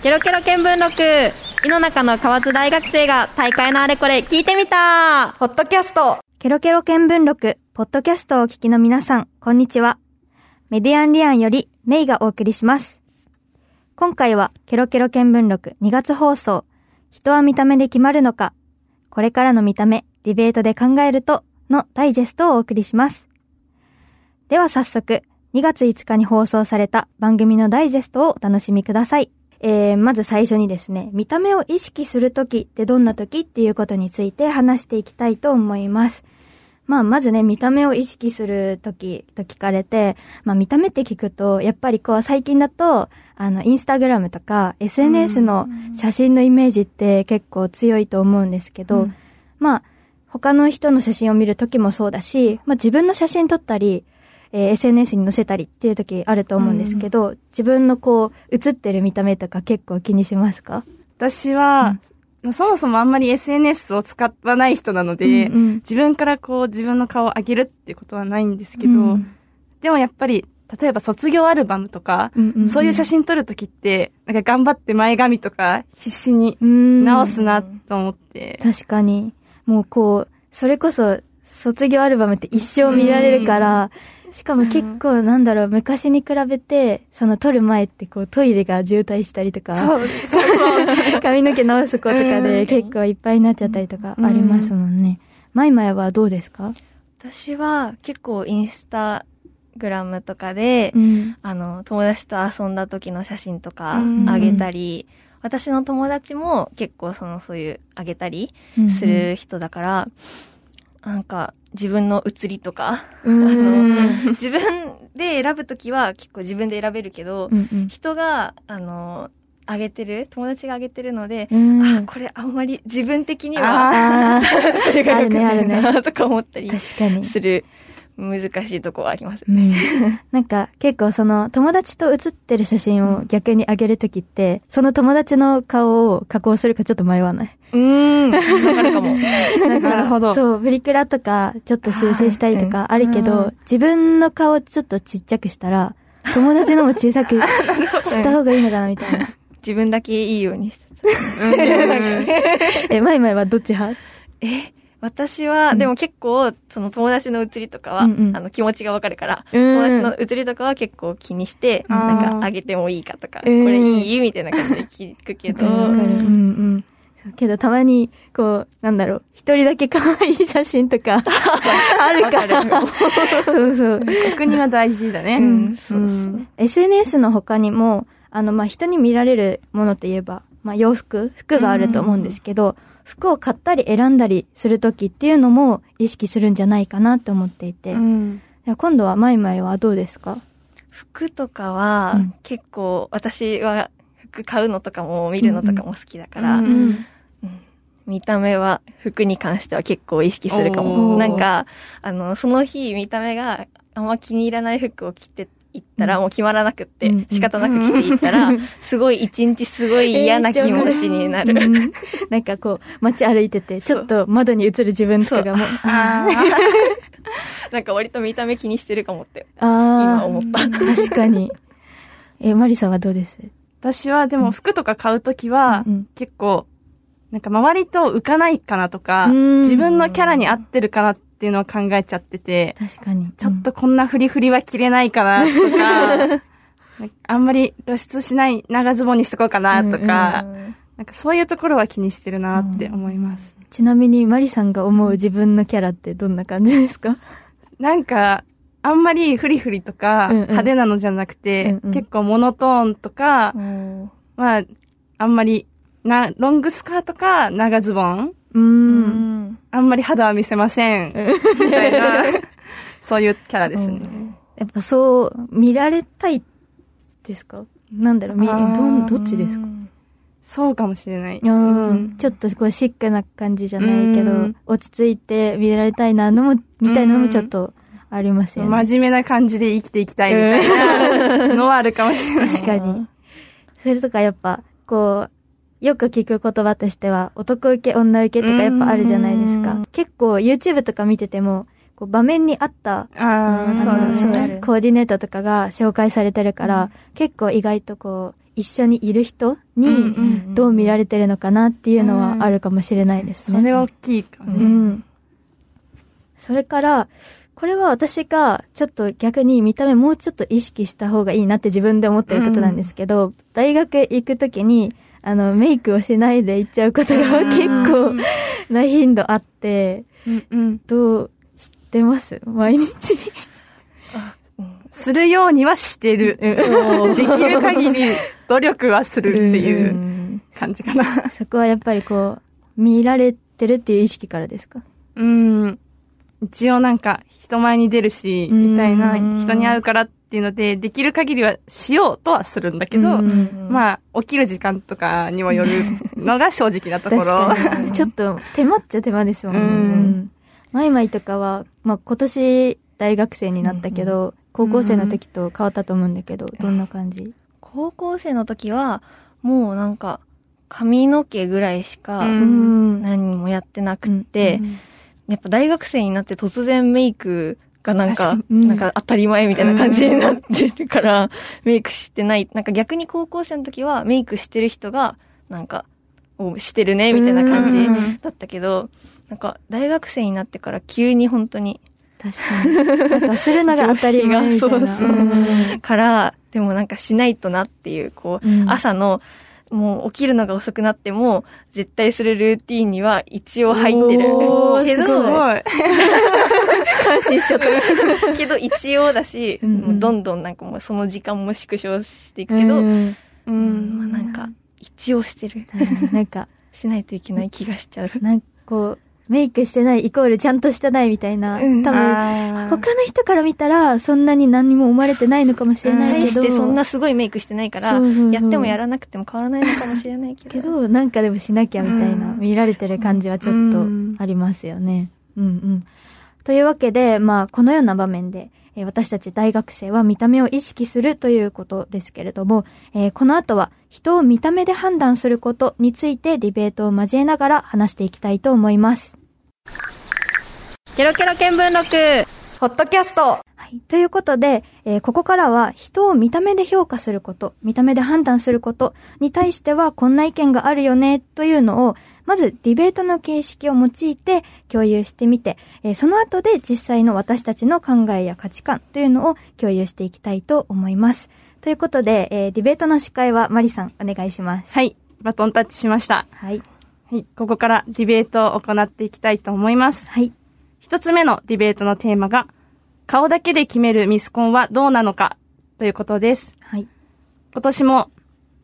ケロケロ見聞録井の中の河津大学生が大会のあれこれ聞いてみたポッドキャストケロケロ見聞録、ポッドキャストをお聞きの皆さん、こんにちは。メディアンリアンよりメイがお送りします。今回はケロケロ見聞録2月放送、人は見た目で決まるのか、これからの見た目、ディベートで考えると、のダイジェストをお送りします。では早速、2月5日に放送された番組のダイジェストをお楽しみください。えー、まず最初にですね、見た目を意識するときってどんなときっていうことについて話していきたいと思います。まあ、まずね、見た目を意識するときと聞かれて、まあ、見た目って聞くと、やっぱりこう、最近だと、あの、インスタグラムとか、SNS の写真のイメージって結構強いと思うんですけど、うんまあ、他の人の写真を見るときもそうだし、まあ、自分の写真撮ったり、えー SNS に載せたりっていうときあると思うんですけど、自分のこう、写ってる見た目とか結構気にしますか？私は、まあそもそもあんまり SNS を使わない人なので、うんうん。自分からこう自分の顔を上げるっていうことはないんですけど、うん。でもやっぱり、例えば卒業アルバムとか、うんうんうん。そういう写真撮るときって、なんか頑張って前髪とか必死にうん。直すなと思って、確かに。もうこう、それこそ、卒業アルバムって一生見られるから、しかも結構なんだろう、昔に比べて、その撮る前ってこうトイレが渋滞したりとか、そう、そうそう。髪の毛直す子とかうんで結構いっぱいになっちゃったりとかありますもんね。マイマイはどうですか？私は結構インスタグラムとかで、うん。あの、友達と遊んだ時の写真とかうんあげたり、私の友達も結構そのそういうあげたりする人だから、なんか自分の写りとか、うん。あうんの自分で選ぶときは結構自分で選べるけど、うん人が、あの、あげてる、友達があげてるので、うん。あ、これあんまり自分的には、あ それが良くないなとか思ったり。する難しいとこはあります。う。ん。なんか結構その友達と写ってる写真を逆に上げるときって、その友達の顔を加工するかちょっと迷わない？うーん、わかるかも。なるほど。そう、プリクラとかちょっと修正したりとかあるけうど、自分の顔ちょっとちっちゃくしたら、友達のも小さく した方がいいのかなみたいな。自分だけいいように。してえ、マイマイはどっち派？え、私は、でも結構、その友達の写りとかは、うんうんあの気持ちがわかるから、うん友達の写りとかは結構気にして、あーなんかあげてもいいかとか、うんこれいいみたいな感じで聞くけど。うんうん。そうけどたまに、こう、なんだろう、一人だけ可愛い写真とか、あるから。そうそう。確認は大事だね。うんそううん SNS の他にも、あの、まあ、人に見られるものといえば、まあ、洋服服があると思うんですけど、服を買ったり選んだりするときっていうのも意識するんじゃないかなって思っていて。うん。今度はマイマイはどうですか？服とかは、うん。結構、私は服買うのとかも見るのとかも好きだから、見た目は服に関しては結構意識するかおも。ー。なんか、あの、その日見た目があんま気に入らない服を着ていったら、うん。もう決まらなくって、うん。仕方なく着ていったら、すごい一日すごい嫌な気持ちになる。うん。なんかこう、街歩いてて、ちょっと窓に映る自分とかがもう、あ なんか割と見た目気にしてるかもって。ああ、今思った。確かに。え、マリさんはどうです？私はでも服とか買うときは結構、なんか周りと浮かないかなとか、うん。自分のキャラに合ってるかなっていうのを考えちゃってて、確かに。ちょっとこんなフリフリは着れないかなとか、あんまり露出しない長ズボンにしとこうかなとか、うんなんかそういうところは気にしてるなって思います。ちなみにマリさんが思う自分のキャラってどんな感じですか？なんか、あんまりフリフリとか派手なのじゃなくて、うんうん。結構モノトーンとか、うんまあ、あんまり、な、ロングスカートか長ズボンうんんあんまり肌は見せません。みたいな、そういうキャラですね。やっぱそう、見られたいですか？なんだろう、み、どどっちですか？そうかもしれない。うん。ちょっとこうシックな感じじゃないけどうん、落ち着いて見られたいなのも、みたいなのもちょっとありますよね。真面目な感じで生きていきたいみたいなのはあるかもしれない。確かに。それとかやっぱ、こう、よく聞く言葉としては、男受け、女受けとかやっぱあるじゃないですかうん。結構 YouTube とか見てても、こう場面に合った、ああ、うんそうね。コーディネートとかが紹介されてるから、結構意外とこう、一緒にいる人うんうにんどう見られてるのかなっていうのはあるかもしれないですね。それは大きいかもうね。ん。それから、これは私がちょっと逆に見た目もうちょっと意識した方がいいなって自分で思ってることなんですけど、大学行くときに、あの、メイクをしないで行っちゃうことが結構な頻度あって、うんうん。どう知ってます？毎日。するようにはしてる。できる限り努力はするっていううん感じかな。そこはやっぱりこう、見られてるっていう意識からですか？うん。一応なんか人前に出るし、うんみたいな人に会うからっていうので、できる限りはしようとはするんだけど、うんまあ、起きる時間とかにもよるのが正直なところ。ちょっと手間っちゃ手間ですもんね。うん。うんマイマイとかは、まあ今年大学生になったけど、高校生の時と変わったと思うんだけど、どんな感じ？高校生の時は、もうなんか、髪の毛ぐらいしかうん。何もやってなくって、やっぱ大学生になって突然メイクがなんか、うん。なんか当たり前みたいな感じになってるから、メイクしてない。なんか逆に高校生の時はメイクしてる人が、なんか、おしてるね、みたいな感うん。じだったけど、なんか大学生になってから急に本当に、確かに。なんかするのが 当たり前みたいな。そうそう。うん。から、でもなんかしないとなっていう、こう、うん。朝の、もう起きるのが遅くなっても、絶対するルーティーンには一応入ってる。おー けど、すごい。感心しちゃった。けど一応だし、うんうんもうどんどんなんかもうその時間も縮小していくけど、うんうん。まあなんか、一応してる。なんか、しないといけない気がしちゃう。なんかこう、メイクしてないイコールちゃんとしてないみたいな、うん多分、他の人から見たら、そんなに何も思われてないのかもしれないけど。対してそんなすごいメイクしてないから、そうそうそうやってもやらなくても変わらないのかもしれないけど。けど、なんかでもしなきゃみたいな、うん見られてる感じはちょっとありますよね。うんうん。というわけで、まあ、このような場面で、えー私たち大学生は見た目を意識するということですけれども、えーこの後は人を見た目で判断することについてディベートを交えながら話していきたいと思います。ケロケロ見聞録ポッドキャストはい。ということで、えーここからは人を見た目で評価すること、見た目で判断することに対してはこんな意見があるよねというのを、まずディベートの形式を用いて共有してみて、えーその後で実際の私たちの考えや価値観というのを共有していきたいと思います。ということで、えーディベートの司会はマリさんお願いします。はい。バトンタッチしました。はい。はい。ここからディベートを行っていきたいと思います。はい。一つ目のディベートのテーマが、顔だけで決めるミスコンはどうなのかということです。はい。今年も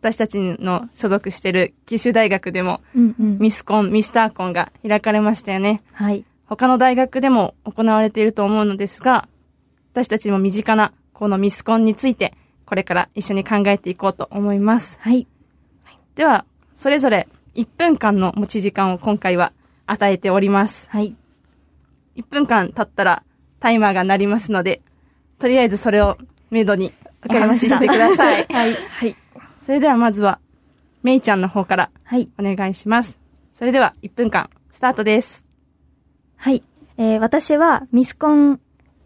私たちの所属している九州大学でもうんうん。ミスコン、ミスターコンが開かれましたよね。はい。他の大学でも行われていると思うのですが、私たちも身近なこのミスコンについて、これから一緒に考えていこうと思います。はい。では、それぞれ1分間の持ち時間を今回は与えております。はい。1分間経ったらタイマーが鳴りますので、とりあえずそれをメドにお話ししてください。はい。はい。それではまずは、めいちゃんの方からはい。お願いします。それでは1分間、スタートです。はい。えー私はミスコン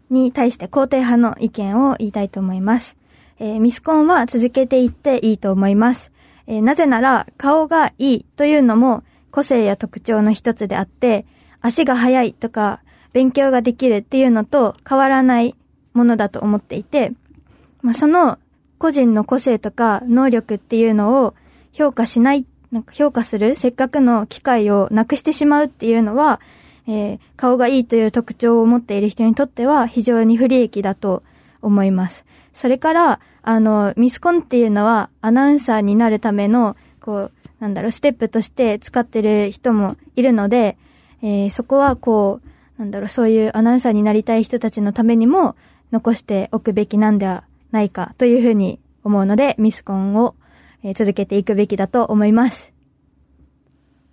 に対して肯定派の意見を言いたいと思います。えーミスコンは続けていっていいと思います。えーなぜなら顔がいいというのも個性や特徴の一つであって、足が速いとか勉強ができるっていうのと変わらないものだと思っていて、まあ、その個人の個性とか能力っていうのを評価しない、なんか評価するせっかくの機会をなくしてしまうっていうのは、えー顔がいいという特徴を持っている人にとっては非常に不利益だと思います。それから、あの、ミスコンっていうのはアナウンサーになるための、こう、なんだろう、ステップとして使ってる人もいるので、えーそこはこう、なんだろう、そういうアナウンサーになりたい人たちのためにも残しておくべきなんではないかというふうに思うので、ミスコンを、えー続けていくべきだと思います。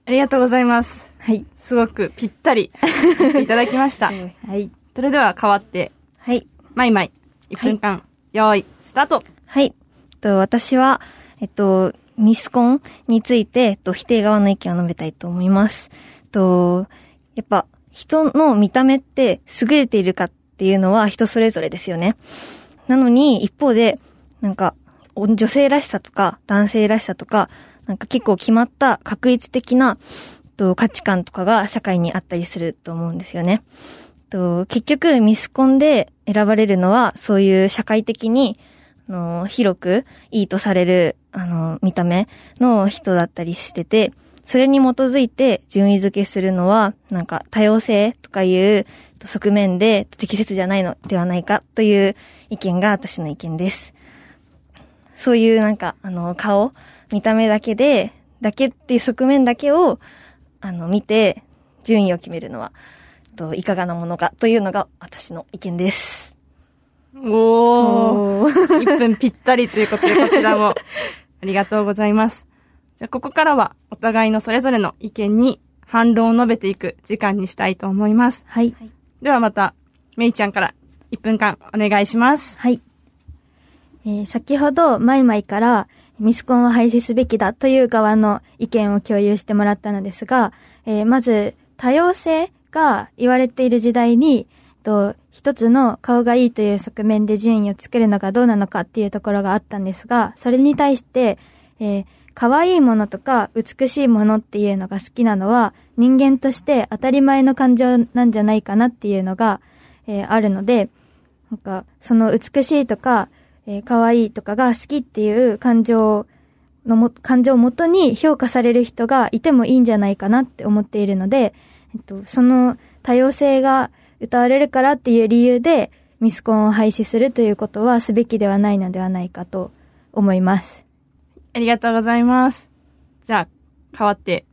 ありがとうございます。はい。すごくぴったり いただきました。はい。それでは変わって、はい。マイマイ、1分間、用意、スタートはい。と、私は、えっと、ミスコンについて、えっと、否定側の意見を述べたいと思います。と、やっぱ、人の見た目って優れているかっていうのは人それぞれですよね。なのに、一方で、なんか、女性らしさとか男性らしさとか、なんか結構決まった確一的なと価値観とかが社会にあったりすると思うんですよね。と結局ミスコンで選ばれるのはそういう社会的にあの広くいいとされるあの見た目の人だったりしてて、それに基づいて順位付けするのはなんか多様性とかいう側面で適切じゃないのではないかという意見が私の意見です。そういうなんかあの顔、見た目だけで、だけっていう側面だけをあの見て順位を決めるのはといかがなものかというのが私の意見です。おー。1分ぴったりということで、こちらも ありがとうございます。じゃあ、ここからはお互いのそれぞれの意見に反論を述べていく時間にしたいと思います。はい。ではまた、めいちゃんから1分間お願いします。はい。えー先ほど、マイマイから、ミスコンを廃止すべきだという側の意見を共有してもらったのですが、えーまず、多様性が言われている時代に、と一つの顔がいいという側面で順位を作るのがどうなのかっていうところがあったんですが、それに対して、えー可愛いものとか美しいものっていうのが好きなのは人間として当たり前の感情なんじゃないかなっていうのが、えーあるので、なんか、その美しいとか、えー可愛いとかが好きっていう感情のも、感情をもとに評価される人がいてもいいんじゃないかなって思っているので、えっと、その多様性が歌われるからっていう理由で、ミスコンを廃止するということはすべきではないのではないかと思います。ありがとうございます。じゃあ、変わって、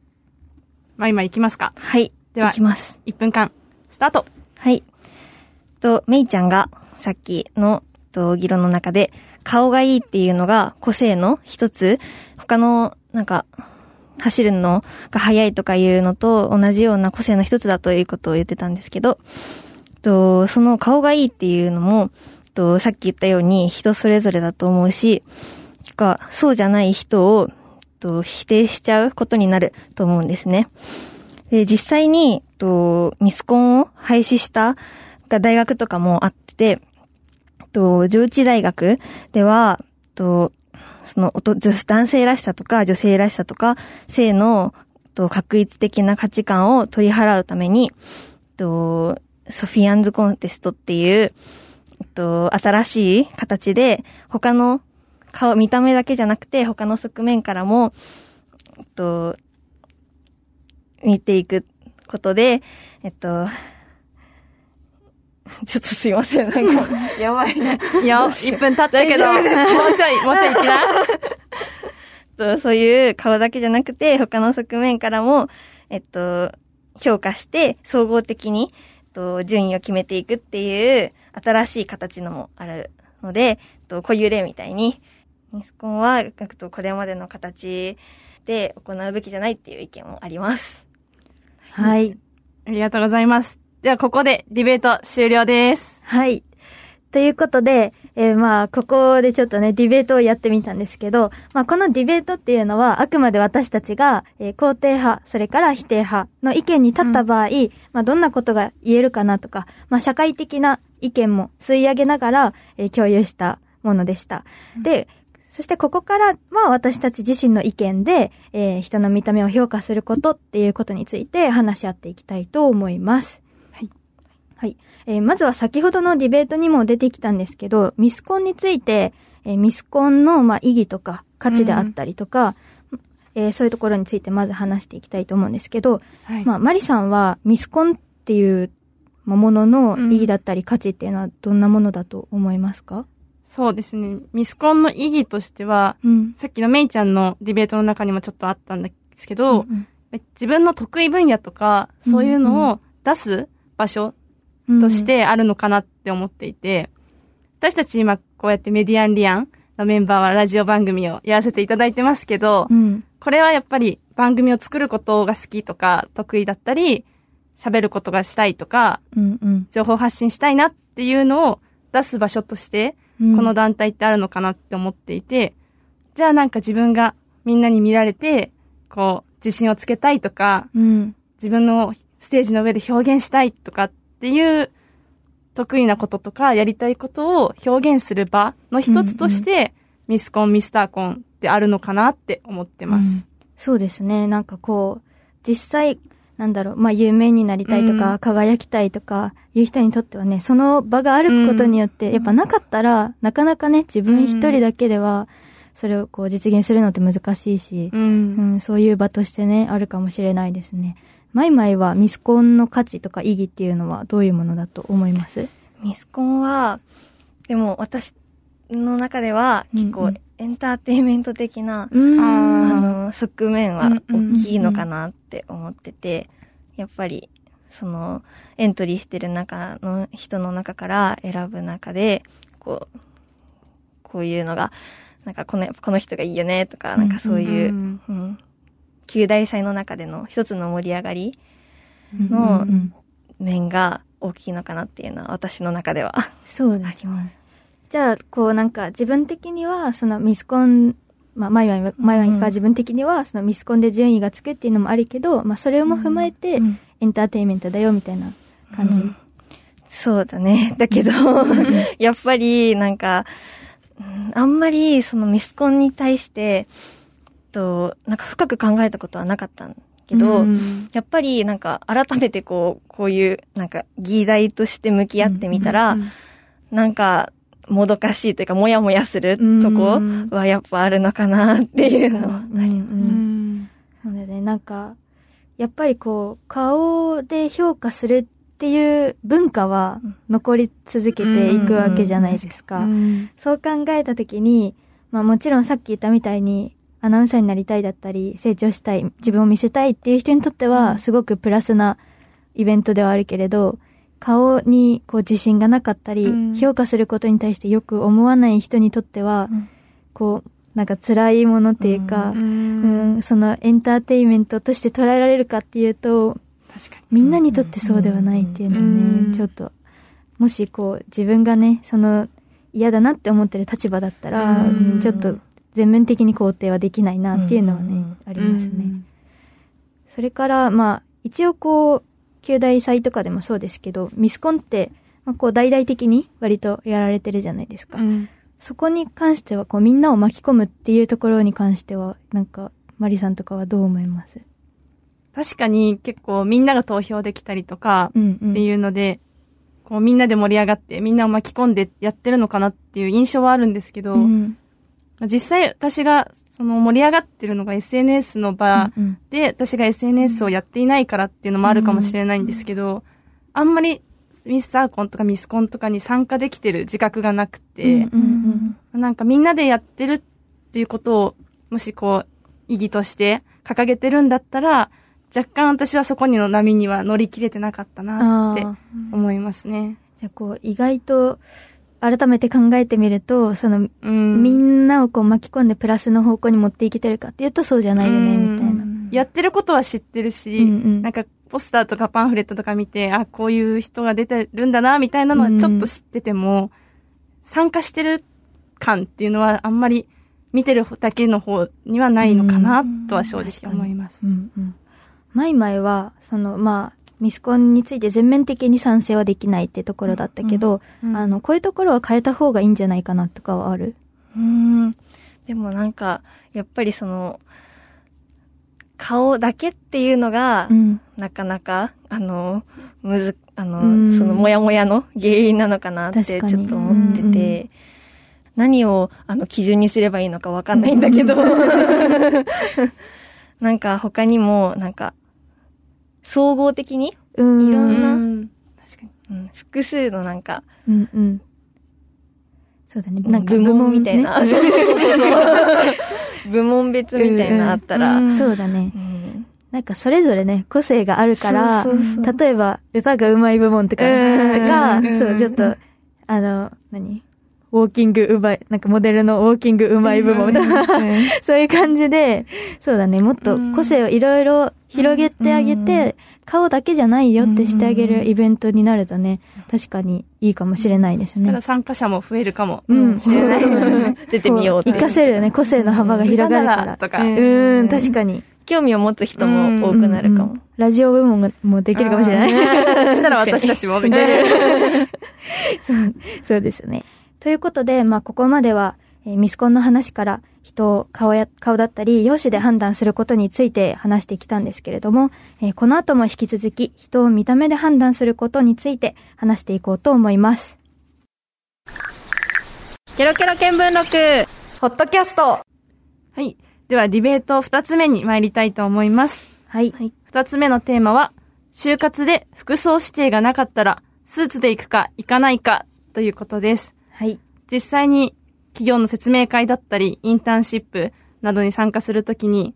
まあ今行きますか。はい。ではいきます。1分間、スタートはい。と、メイちゃんがさっきのと議論の中で、顔がいいっていうのが個性の一つ、他の、なんか、走るのが速いとかいうのと同じような個性の一つだということを言ってたんですけど、と、その顔がいいっていうのも、と、さっき言ったように人それぞれだと思うし、か、そうじゃない人を、と、否定しちゃうことになると思うんですね。で、実際に、と、ミスコンを廃止したが大学とかもあって、と、上智大学では、と、その、おと男性らしさとか女性らしさとか、性の、と、確一的な価値観を取り払うために、と、ソフィアンズコンテストっていう、と、新しい形で、他の顔、見た目だけじゃなくて、他の側面からも、と、見ていくことで、えっと、ちょっとすいません、なんか、やばいな。いや、1分経ったけど、もうちょい、もうちょいいきな。とそういう顔だけじゃなくて、他の側面からも、えっと、評価して、総合的に、えっと、順位を決めていくっていう、新しい形のもあるので、えっと、こういう例みたいに、ミスコンは、えっと、これまでの形で行うべきじゃないっていう意見もあります。はい。ありがとうございます。では、ここでディベート終了です。はい。ということで、えーまあ、ここでちょっとね、ディベートをやってみたんですけど、まあ、このディベートっていうのは、あくまで私たちが、えー肯定派、それから否定派の意見に立った場合、まあ、どんなことが言えるかなとか、まあ、社会的な意見も吸い上げながら、えー共有したものでした。で、そしてここからは私たち自身の意見で、えー人の見た目を評価することっていうことについて話し合っていきたいと思います。はい。はい。えーまずは先ほどのディベートにも出てきたんですけど、ミスコンについて、えーミスコンの、まあ、意義とか価値であったりとか、えーそういうところについてまず話していきたいと思うんですけど、はい。まあ、マリさんはミスコンっていうまあものの意義だったり価値っていうのはどんなものだと思いますか？そうですね。ミスコンの意義としては、うん。さっきのメイちゃんのディベートの中にもちょっとあったんですけど、うん自分の得意分野とか、そういうのを出す場所うんとし、てあるのかなって思っていて、私たち今こうやってメディアンリアンのメンバーはラジオ番組をやらせていただいてますけど、うん。これはやっぱり番組を作ることが好きとか得意だったり、喋ることがしたいとか、うん。うん。情報発信したいなっていうのを出す場所として、うんこの団体ってあるのかなって思っていて、じゃあなんか自分がみんなに見られて、こう、自信をつけたいとか、うん。自分のステージの上で表現したいとかっていう得意なこととかやりたいことを表現する場の一つとして、ミスコン、ミスターコンってあるのかなって思ってます。うんそうですね。なんかこう、実際、なんだろう、まあ、有名になりたいとか、うん輝きたいとか、いう人にとってはね、その場があることによって、やっぱなかったら、なかなかね、自分一人だけでは、それをこう実現するのって難しいし、う。うんん、そういう場としてね、あるかもしれないですね。マイマイはミスコンの価値とか意義っていうのはどういうものだと思います？ミスコンは、でも私の中では結構うん。うんエンターテインメント的な、うん。ああの、側面はうんうんうん。大きいのかなって思ってて、やっぱり、その、エントリーしてる中の人の中から選ぶ中で、こう、こういうのが、なんかこの、この人がいいよねとか、なんかそういう、うん。うん、旧大祭の中での一つの盛り上がりの面が大きいのかなっていうのは私の中では。そうですね。じゃあ、こうなんか自分的には、そのミスコン、まあ、マイワイは、マイワイが自分的には、そのミスコンで順位がつくっていうのもあるけど、まあ、それも踏まえて、うんエンターテインメントだよ、みたいな感じ。うんそうだね。だけど、やっぱり、なんか、うんあんまり、そのミスコンに対して、と、なんか深く考えたことはなかったんけど、うん。やっぱり、なんか、改めてこう、こういう、なんか、議題として向き合ってみたら、うんなんか、もどかしいというか、もやもやするとこうん。はやっぱあるのかなっていうのは。うんう。うん。うだね、なんか、やっぱりこう、顔で評価するっていう文化は残り続けていくわけじゃないですか。うん。そう考えたときに、まあもちろんさっき言ったみたいに、アナウンサーになりたいだったり、成長したい、自分を見せたいっていう人にとっては、すごくプラスなイベントではあるけれど、顔にこう自信がなかったり、うん。評価することに対してよく思わない人にとっては、うん。こう、なんか辛いものっていうか、ううん。んそのエンターテインメントとして捉えられるかっていうと、確かに。みんなにとってそうではないっていうのをね、うん。ちょっと、もしこう、自分がね、その、嫌だなって思ってる立場だったら、ちょっと全面的に肯定はできないなっていうのはね、うんありますね。それから、まあ、一応こう、旧大祭とかでもそうですけど、ミスコンって、まあ、こう、大々的に割とやられてるじゃないですか。うんそこに関しては、こう、みんなを巻き込むっていうところに関しては、なんか、マリさんとかはどう思います？確かに結構みんなが投票できたりとかうんうん。っていうので、こうみんなで盛り上がってみんなを巻き込んでやってるのかなっていう印象はあるんですけど、うん実際私がその盛り上がってるのが SNS の場うんうん。で、私が SNS をやっていないからっていうのもあるかもしれないんですけど、あんまりミスターコンとかミスコンとかに参加できてる自覚がなくて、うんうんなんかみんなでやってるっていうことを、もしこう、意義として掲げてるんだったら、若干私はそこにの波には乗り切れてなかったなって思いますね。じゃあこう、意外と、改めて考えてみると、その、うん。みんなをこう巻き込んでプラスの方向に持っていけてるかっていうとそうじゃないよね、うんみたいな。やってることは知ってるし、うんうんなんかポスターとかパンフレットとか見て、あ、こういう人が出てるんだな、みたいなのはちょっと知ってても、参加してる感っていうのはあんまり見てるだけの方にはないのかな、とは正直思います。うんうん。マイマイは、その、まあ、ミスコンについて全面的に賛成はできないってところだったけど、うんあの、こういうところは変えた方がいいんじゃないかなとかはある？うーん。でもなんか、やっぱりその、顔だけっていうのが、うん。なかなか、あの、むず、あの、うん。その、もやもやの原因なのかなってちょっと思ってて、うんうん。何を、あの、基準にすればいいのかわかんないんだけど、なんか他にも、なんか、総合的に、うん。いろんな？うん。確かに。うん、複数のなんか、うんうん。そうだね。ななんんかか部門みたいな、ね 部門別みたいなあったら、うんそうだね。う。ん。なんかそれぞれね、個性があるから、そうそうそう。例えば歌が上手い部門とかそう、ちょっと、あの、何？ウォーキングうまい、なんかモデルのウォーキングうまい部門。みたいな、そういう感じで、そうだね、もっと個性をいろいろ広げてあげて、顔だけじゃないよってしてあげるイベントになるとね、確かにいいかもしれないですねただ。参加者も増えるかも。うん、しれないそうだね出てみよう活かせるよね、個性の幅が広がるから。とかうーん、確かに。興味を持つ人も多くなるかもうんうん。ラジオ部門がもうできるかもしれない。したら私たちもみたいな。そう、そうですね。ということで、まあ、ここまでは、えーミスコンの話から人を顔や、顔だったり、容姿で判断することについて話してきたんですけれども、えーこの後も引き続き人を見た目で判断することについて話していこうと思います。ケロケロ見聞録ポッドキャストはい。では、ディベート二つ目に参りたいと思います。はい。二つ目のテーマは、就活で服装指定がなかったら、スーツで行くか行かないかということです。はい。実際に企業の説明会だったり、インターンシップなどに参加するときに、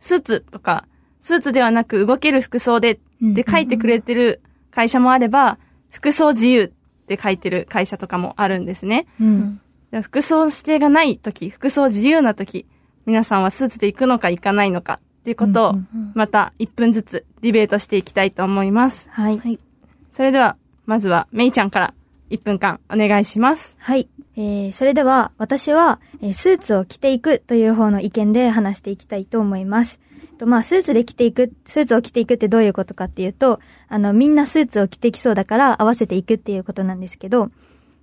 スーツとか、スーツではなく動ける服装でって書いてくれてる会社もあれば、服装自由って書いてる会社とかもあるんですね。うん。で服装指定がないとき、服装自由なとき、皆さんはスーツで行くのか行かないのかっていうことをまた1分ずつディベートしていきたいと思います。はい。はい。それでは、まずはめいちゃんから1分間お願いします。はい。えー、それでは、私は、えースーツを着ていくという方の意見で話していきたいと思います。とまあ、スーツで着ていく、スーツを着ていくってどういうことかっていうと、あの、みんなスーツを着てきそうだから合わせていくっていうことなんですけど、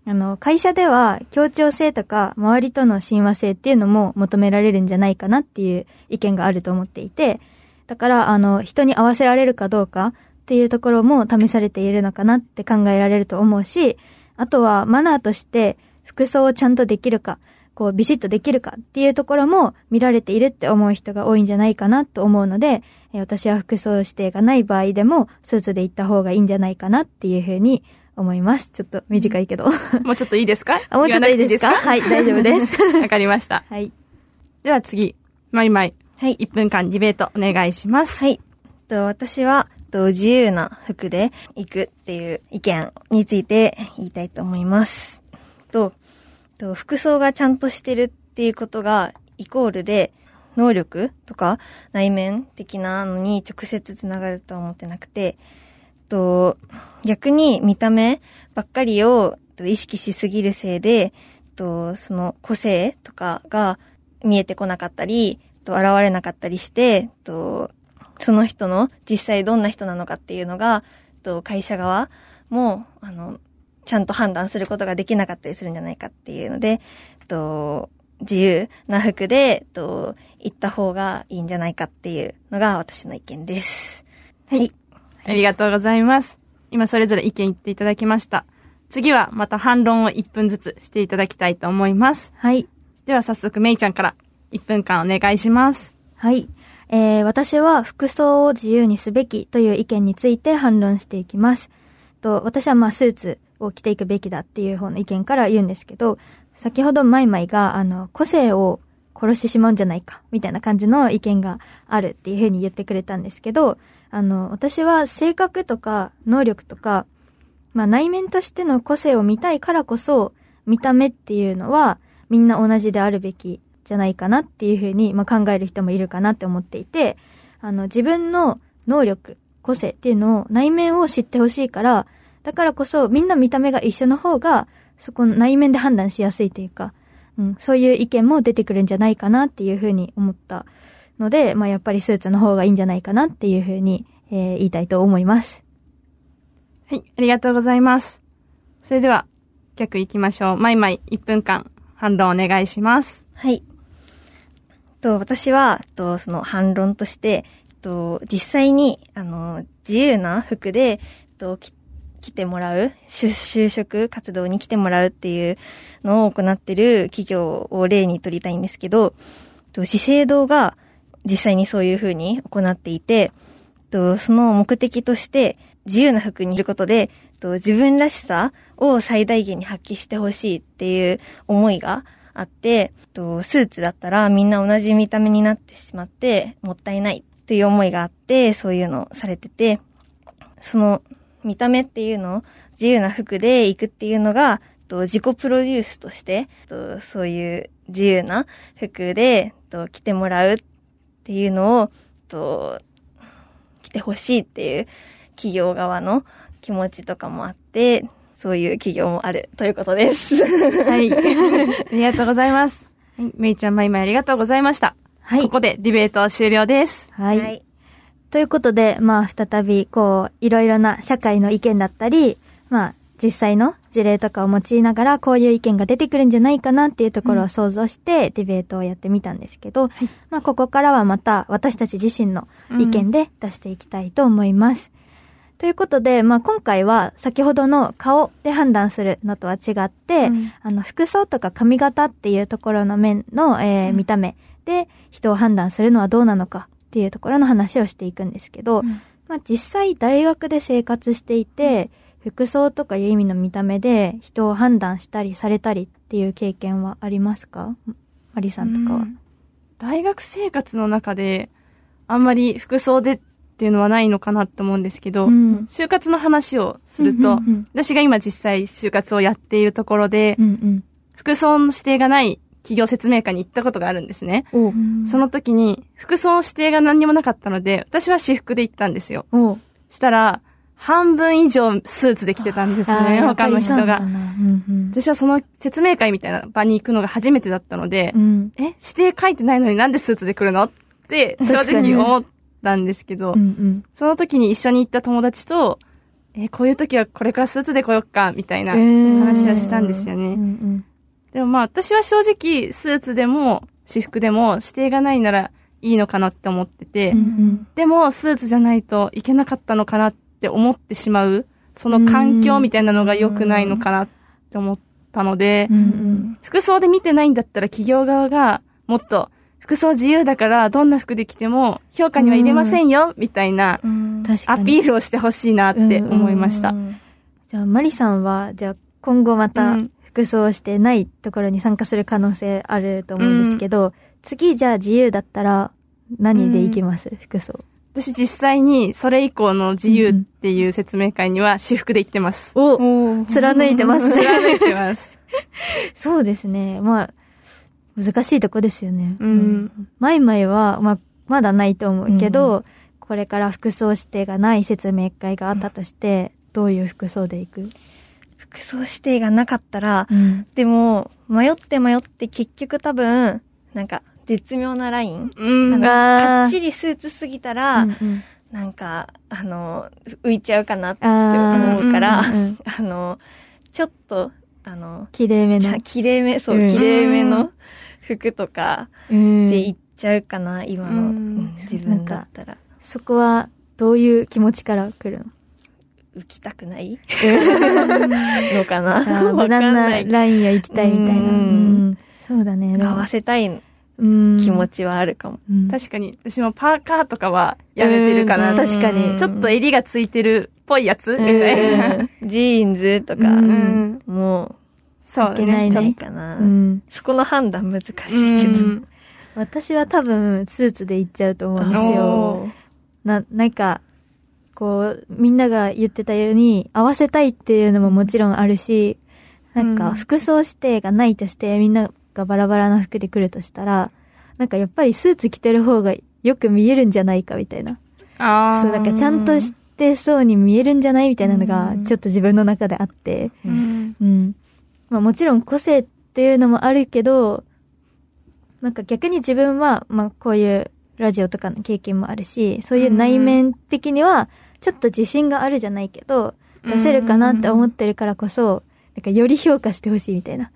あの、会社では協調性とか周りとの親和性っていうのも求められるんじゃないかなっていう意見があると思っていて、だから、あの、人に合わせられるかどうかっていうところも試されているのかなって考えられると思うし、あとはマナーとして服装をちゃんとできるか、こうビシッとできるかっていうところも見られているって思う人が多いんじゃないかなと思うので、えー私は服装指定がない場合でもスーツで行った方がいいんじゃないかなっていうふうに思います。ちょっと短いけど。もうちょっといいですか？あ もうちょっといいですか？はい、大丈夫です。わかりました。はい。では次、まいまい。はい。1分間ディベートお願いします。はい。と私は、と自由な服で行くっていう意見について言いたいと思います。と、と服装がちゃんとしてるっていうことがイコールで能力とか内面的なのに直接つながるとは思ってなくて、と逆に見た目ばっかりを意識しすぎるせいで、とその個性とかが見えてこなかったり、と現れなかったりして、とその人の実際どんな人なのかっていうのが、と会社側も、あの、ちゃんと判断することができなかったりするんじゃないかっていうので、と自由な服で、と行った方がいいんじゃないかっていうのが私の意見です。はい。ありがとうございます。今それぞれ意見言っていただきました。次はまた反論を1分ずつしていただきたいと思います。はい。では早速めいちゃんから1分間お願いします。はい。えー、私は服装を自由にすべきという意見について反論していきます。と、私はまあスーツを着ていくべきだっていう方の意見から言うんですけど、先ほどマイマイが、あの、個性を殺してしまうんじゃないか、みたいな感じの意見があるっていうふうに言ってくれたんですけど、あの、私は性格とか能力とか、まあ内面としての個性を見たいからこそ、見た目っていうのはみんな同じであるべきじゃないかなっていうふうに、まあ、考える人もいるかなって思っていて、あの、自分の能力、個性っていうのを内面を知ってほしいから、だからこそみんな見た目が一緒の方が、そこの内面で判断しやすいというか、うん、そういう意見も出てくるんじゃないかなっていうふうに思ったので、まあ、やっぱりスーツの方がいいんじゃないかなっていうふうに、えー言いたいと思います。はい、ありがとうございます。それでは、逆行きましょう。まいまい1分間反論お願いします。はい。と、私は、と、その反論として、と、実際に、あの、自由な服で、と、き来てもらう、就職活動に来てもらうっていうのを行ってる企業を例に取りたいんですけど、資生堂が実際にそういうふうに行っていて、その目的として、自由な服にいることで、自分らしさを最大限に発揮してほしいっていう思いがあって、スーツだったらみんな同じ見た目になってしまって、もったいないっていう思いがあって、そういうのをされてて、その見た目っていうのを自由な服で行くっていうのが、と自己プロデュースとして、とそういう自由な服でと着てもらうっていうのを、と着てほしいっていう企業側の気持ちとかもあって、そういう企業もあるということです。はい。ありがとうございます。はい、めいちゃんまいまいありがとうございました。はいここでディベート終了です。はい。ということで、まあ、再び、こう、いろいろな社会の意見だったり、まあ、実際の事例とかを用いながら、こういう意見が出てくるんじゃないかなっていうところを想像して、ディベートをやってみたんですけど、まあ、ここからはまた私たち自身の意見で出していきたいと思います。ということで、まあ、今回は先ほどの顔で判断するのとは違って、うん。あの、服装とか髪型っていうところの面の、えー見た目で人を判断するのはどうなのかっていうところの話をしていくんですけど、うん。まあ、実際大学で生活していて、服装とかいう意味の見た目で人を判断したりされたりっていう経験はありますか？マリさんとかは。うん。大学生活の中で、あんまり服装でっていうのはないのかなって思うんですけど、うん。就活の話をすると、うんうんうん。私が今実際就活をやっているところで、うんうん。服装の指定がない企業説明会に行ったことがあるんですね。その時に、服装の指定が何にもなかったので、私は私服で行ったんですよ。したら、半分以上スーツで来てたんですね、他の人が。なうんうん私はその説明会みたいな場に行くのが初めてだったので、うん。え、指定書いてないのになんでスーツで来るのって正直思ったんですけど、うんうん。その時に一緒に行った友達と、え、こういう時はこれからスーツで来よっか、みたいな話はしたんですようんうね。ん。でもまあ私は正直スーツでも私服でも指定がないならいいのかなって思ってて、うんうん。でもスーツじゃないといけなかったのかなって思ってしまう、その環境みたいなのが良くないのかなって思ったのでう、ん服装で見てないんだったら企業側がもっと服装自由だからどんな服で着ても評価には入れませんよ、みたいな。アピールをしてほしいなって思いました。うんじゃあ、マリさんは、じゃあ、今後またうん服装してないところに参加する可能性あると思うんですけど、次、じゃあ自由だったら、何で行きます、服装。私実際にそれ以降の自由っていう説明会には私服で行ってます。お貫いてますね。貫いてます。そうですね。まあ、難しいとこですよね。うん。マイマイは、まあ、まだないと思うけど、これから服装指定がない説明会があったとして、どういう服装で行く？服装指定がなかったら、うん。でも、迷って迷って結局多分、なんか、絶妙なライン。うん。かっちりスーツすぎたら、うんうんなんか、あの、浮いちゃうかなって思うから、うんうんあの、ちょっと、あの、綺麗めの。綺麗め、そう、うん綺麗めの服とかうんで行っちゃうかな、今の、自分だったら。そこは、どういう気持ちから来るの？浮きたくない？のかな？無難な。ラインを行きたいみたいな。うそうだね。合わせたいうん気持ちはあるかも。うん確かに、私もパーカーとかはやめてるかな。うん確かにちょっと襟がついてるっぽいやつ？みたいな。うん ジーンズとか、ううそういけないね。う、ねいいかな、うん。そこの判断難しいけど。うん。私は多分、スーツで行っちゃうと思うんですよ。な、なんか、こう、みんなが言ってたように、合わせたいっていうのももちろんあるし、なんか、うん服装指定がないとして、みんながバラバラな服で来るとしたら、なんかやっぱりスーツ着てる方がよく見えるんじゃないかみたいな。ああ。そう、なんかちゃんとしてそうに見えるんじゃないみたいなのが、ちょっと自分の中であって。うん。うん。まあもちろん個性っていうのもあるけど、なんか逆に自分は、まあこういうラジオとかの経験もあるし、そういう内面的には、ちょっと自信があるじゃないけど、出せるかなって思ってるからこそ、なんかより評価してほしいみたいな。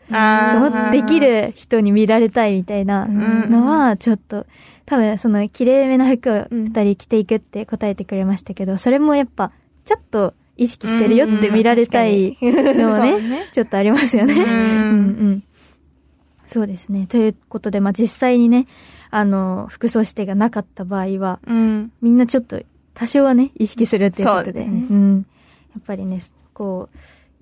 できる人に見られたいみたいなのは、ちょっと、多分その綺麗めな服を二人着ていくって答えてくれましたけど、それもやっぱ、ちょっと意識してるよって見られたいのもそうね、ねちょっとありますよね。うんうんうん。そうですね。ということで、まあ、実際にね、あの、服装指定がなかった場合は、うん。みんなちょっと多少はね、意識するっていうことで、ねうん。やっぱりね、こう、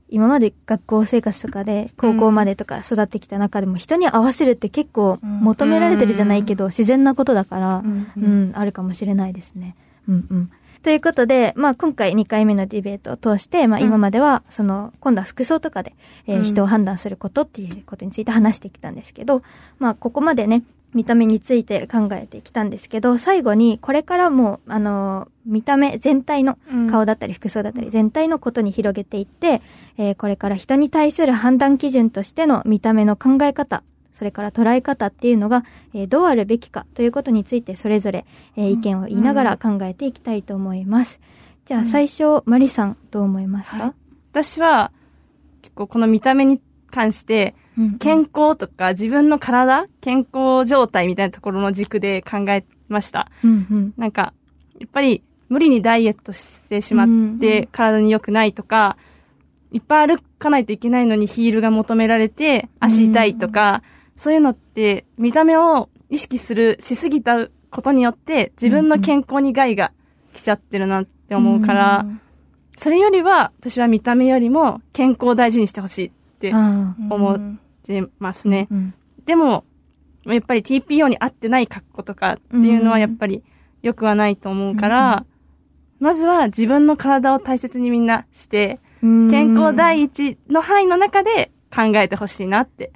今まで学校生活とかで、高校までとか育ってきた中でも、人に合わせるって結構求められてるじゃないけど、自然なことだから、うんうん、あるかもしれないですね。うんうん。ということで、まあ今回2回目のディベートを通して、まあ今までは、その、今度は服装とかで、え人を判断することっていうことについて話してきたんですけど、まあここまでね、見た目について考えてきたんですけど、最後にこれからも、あの、見た目全体のうん。顔だったり服装だったり全体のことに広げていって、えーこれから人に対する判断基準としての見た目の考え方、それから捉え方っていうのが、えーどうあるべきかということについてそれぞれ、えー意見を言いながら考えていきたいと思います。じゃあ最初、マリさんどう思いますか、はい。私は、結構この見た目に関して、うん健康とか自分の体、健康状態みたいなところの軸で考えました。うんうん。なんか、やっぱり無理にダイエットしてしまって体に良くないとか、いっぱい歩かないといけないのにヒールが求められて足痛いとか、そういうのって見た目を意識する、しすぎたことによって自分の健康に害が来ちゃってるなって思うから、それよりは私は見た目よりも健康を大事にしてほしい。ってあ思ってますねあ。。うん。でも、やっぱり TPO に合ってない格好とかっていうのはやっぱり良くはないと思うから、まずは自分の体を大切にみんなして、うん健康第一の範囲の中で考えてほしいなって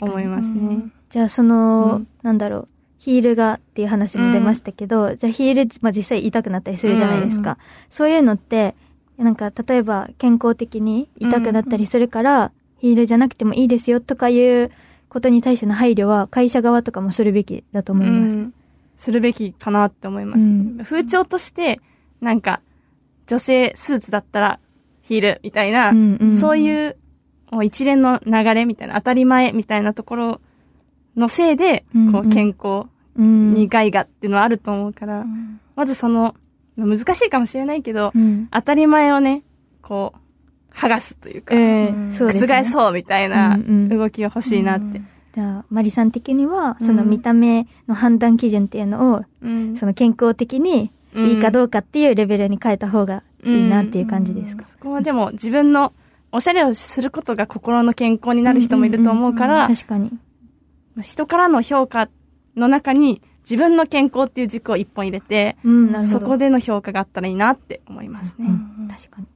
思いますね。じゃあその、うんなんだろう、ヒールがっていう話も出ましたけど、じゃあヒール、まあ実際痛くなったりするじゃないですか。そういうのって、なんか例えば健康的に痛くなったりするから、ヒールじゃなくてもいいですよとかいうことに対しての配慮は会社側とかもするべきだと思います。うんするべきかなって思います。うん風潮として、なんか、女性スーツだったらヒールみたいな、うんうんそういうもう一連の流れみたいな、当たり前みたいなところのせいで、うんうんこう健康うんに害がっていうのはあると思うから、まずその、難しいかもしれないけど、うん。当たり前をね、こう、剥がすというか、ええうんそうです、ね。覆そうみたいなうんうん動きが欲しいなって。じゃあ、マリさん的には、うんその見た目の判断基準っていうのを、うんその健康的にいいかどうかっていうレベルに変えた方がいいなっていう感じですか？そこはでも自分のおしゃれをすることが心の健康になる人もいると思うから、確かに。人からの評価の中に自分の健康っていう軸を一本入れて、うん。そこでの評価があったらいいなって思いますね。うん、確かに。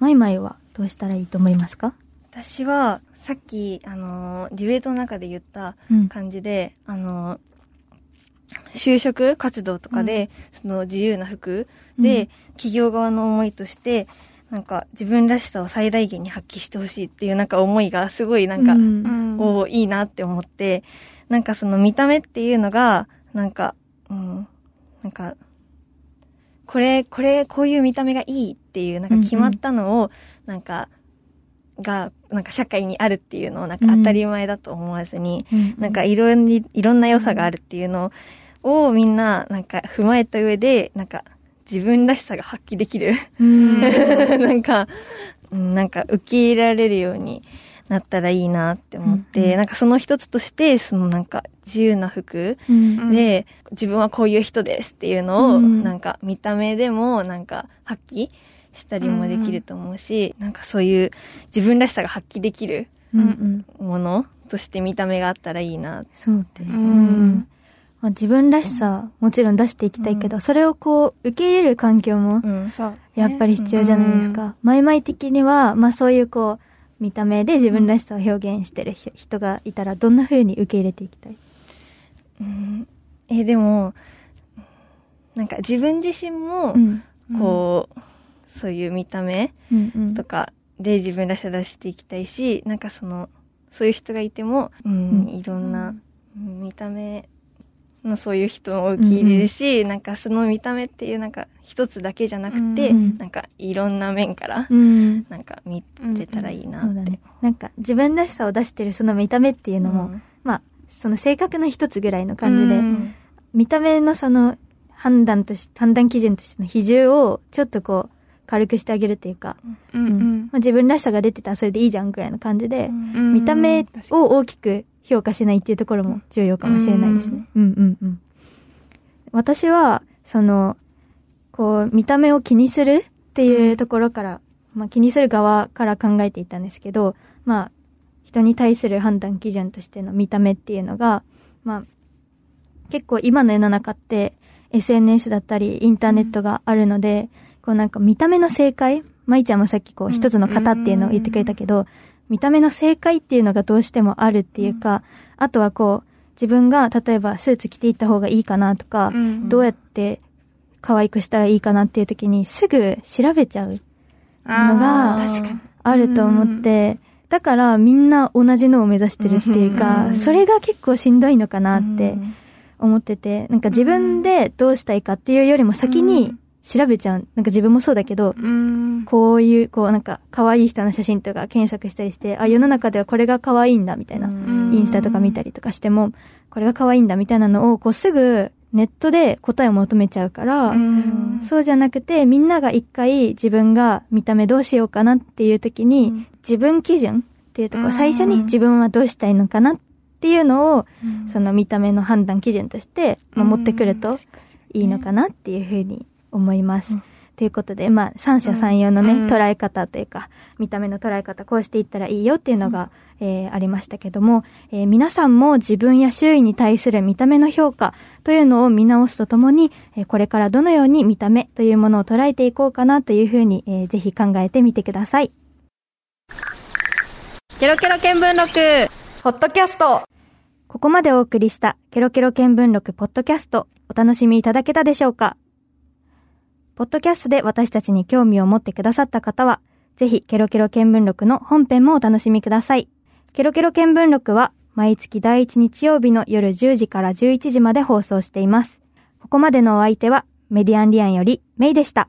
マイマイは？どうしたらいいと思いますか？私は、さっき、あのー、ディベートの中で言ったうん。感じで、あのー、就職活動とかで、その自由な服で、企業側の思いとして、なんか自分らしさを最大限に発揮してほしいっていうなんか思いがすごいなんか、うん。うんおーいいなって思って、なんかその見た目っていうのが、なんか、うん、なんか、これ、これ、こういう見た目がいいっていう、なんか決まったのを、なんか、が、なんか社会にあるっていうのを、なんか当たり前だと思わずに、うん。なんかいろんに、いろんな良さがあるっていうのをみんな、なんか踏まえた上で、なんか自分らしさが発揮できる。うん。なんか、うんなんか受け入れられるようになったらいいなって思って、うんうん。なんかその一つとして、そのなんか自由な服うん。で、自分はこういう人ですっていうのを、うん。なんか見た目でもなんか発揮したりもできると思うし、なんかそういう自分らしさが発揮できるうんうん。ものとして見た目があったらいいな。そうだね。うんうんまあ、自分らしさ、もちろん出していきたいけど、それをこう、受け入れる環境も、うん。そう。やっぱり必要じゃないですか。マイマイ的には、まあそういうこう、見た目で自分らしさを表現してるひ人がいたら、どんな風に受け入れていきたい？うんえ、でも、なんか自分自身もう、ん。そういう見た目うんうん。とかで自分らしさ出していきたいし、なんかその、そういう人がいても、うん、うんいろんな、うん見た目のそういう人を受け入れるし、なんかその見た目っていうなんか一つだけじゃなくて、うんなんかいろんな面から、うん。なんか見れたらいいなって。そうだね。なんか、自分らしさを出してるその見た目っていうのも、うんまあ、その性格の一つぐらいの感じで、うん見た目のその判断とし、判断基準としての比重をちょっとこう、軽くしてあげるっていうか、うん。うん。まあ、自分らしさが出てたらそれでいいじゃんくらいの感じで、うん。見た目を大きく評価しないっていうところも重要かもしれないですね。うん。うんうん。私は、その、こう、見た目を気にするっていうところから、まあ気にする側から考えていたんですけど、まあ、人に対する判断基準としての見た目っていうのが、まあ、結構今の世の中って SNS だったりインターネットがあるので、こうなんか見た目の正解まいちゃんもさっきこう一つの型っていうのを言ってくれたけど、見た目の正解っていうのがどうしてもあるっていうか、あとはこう、自分が例えばスーツ着ていった方がいいかなとか、うんどうやって可愛くしたらいいかなっていう時にすぐ調べちゃうのがあると思って、だからみんな同じのを目指してるっていうか、うんそれが結構しんどいのかなってうん思ってて、なんか自分でどうしたいかっていうよりも先に調べちゃう。なんか自分もそうだけど、うん。こういう、こうなんか可愛い人の写真とか検索したりして、あ、世の中ではこれが可愛いんだみたいな。んインスタとか見たりとかしても、これが可愛いんだみたいなのを、こうすぐネットで答えを求めちゃうから、うんそうじゃなくて、みんなが一回自分が見た目どうしようかなっていう時に、うん自分基準っていうところ、うん最初に自分はどうしたいのかなっていうのを、その見た目の判断基準として、まあ、持ってくるといいのかなっていうふうに思います。ということで、まあ、三者三様のね、うん。捉え方というか、見た目の捉え方、こうしていったらいいよっていうのが、えーありましたけども、えー皆さんも自分や周囲に対する見た目の評価というのを見直すとともに、えーこれからどのように見た目というものを捉えていこうかなというふうに、えーぜひ考えてみてください。ケロケロ見聞録。ポッドキャスト。ここまでお送りしたケロケロ見聞録ポッドキャストお楽しみいただけたでしょうか？ポッドキャストで私たちに興味を持ってくださった方は、ぜひケロケロ見聞録の本編もお楽しみください。ケロケロ見聞録は毎月第1日曜日の夜10時から11時まで放送しています。ここまでのお相手はメディアンリアンよりメイでした。